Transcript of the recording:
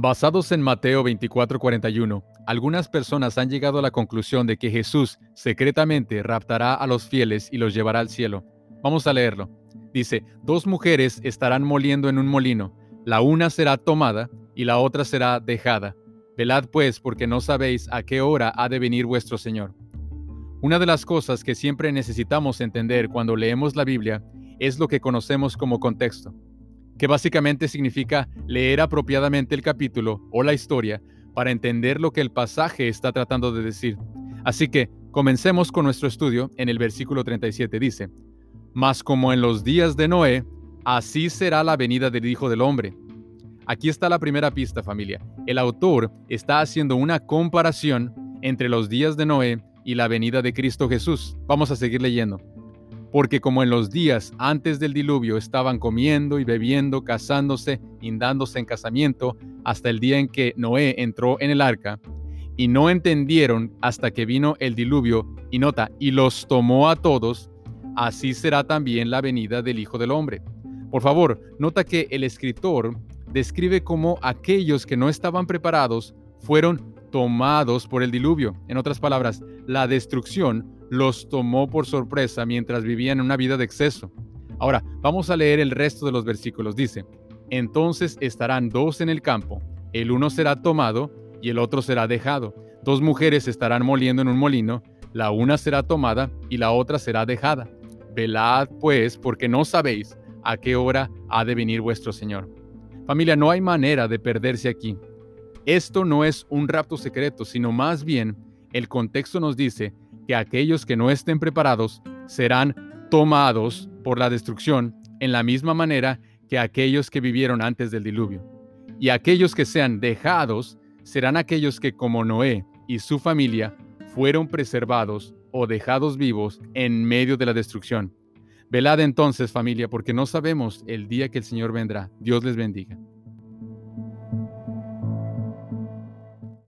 Basados en Mateo 24:41, algunas personas han llegado a la conclusión de que Jesús secretamente raptará a los fieles y los llevará al cielo. Vamos a leerlo. Dice, dos mujeres estarán moliendo en un molino, la una será tomada y la otra será dejada. Velad pues, porque no sabéis a qué hora ha de venir vuestro Señor. Una de las cosas que siempre necesitamos entender cuando leemos la Biblia es lo que conocemos como contexto que básicamente significa leer apropiadamente el capítulo o la historia para entender lo que el pasaje está tratando de decir. Así que comencemos con nuestro estudio en el versículo 37. Dice, Mas como en los días de Noé, así será la venida del Hijo del Hombre. Aquí está la primera pista familia. El autor está haciendo una comparación entre los días de Noé y la venida de Cristo Jesús. Vamos a seguir leyendo porque como en los días antes del diluvio estaban comiendo y bebiendo, casándose y dándose en casamiento, hasta el día en que Noé entró en el arca, y no entendieron hasta que vino el diluvio, y nota, y los tomó a todos, así será también la venida del Hijo del Hombre. Por favor, nota que el escritor describe cómo aquellos que no estaban preparados fueron tomados por el diluvio. En otras palabras, la destrucción los tomó por sorpresa mientras vivían una vida de exceso. Ahora, vamos a leer el resto de los versículos. Dice, entonces estarán dos en el campo, el uno será tomado y el otro será dejado. Dos mujeres estarán moliendo en un molino, la una será tomada y la otra será dejada. Velad pues, porque no sabéis a qué hora ha de venir vuestro Señor. Familia, no hay manera de perderse aquí. Esto no es un rapto secreto, sino más bien el contexto nos dice que aquellos que no estén preparados serán tomados por la destrucción en la misma manera que aquellos que vivieron antes del diluvio. Y aquellos que sean dejados serán aquellos que como Noé y su familia fueron preservados o dejados vivos en medio de la destrucción. Velad entonces familia, porque no sabemos el día que el Señor vendrá. Dios les bendiga.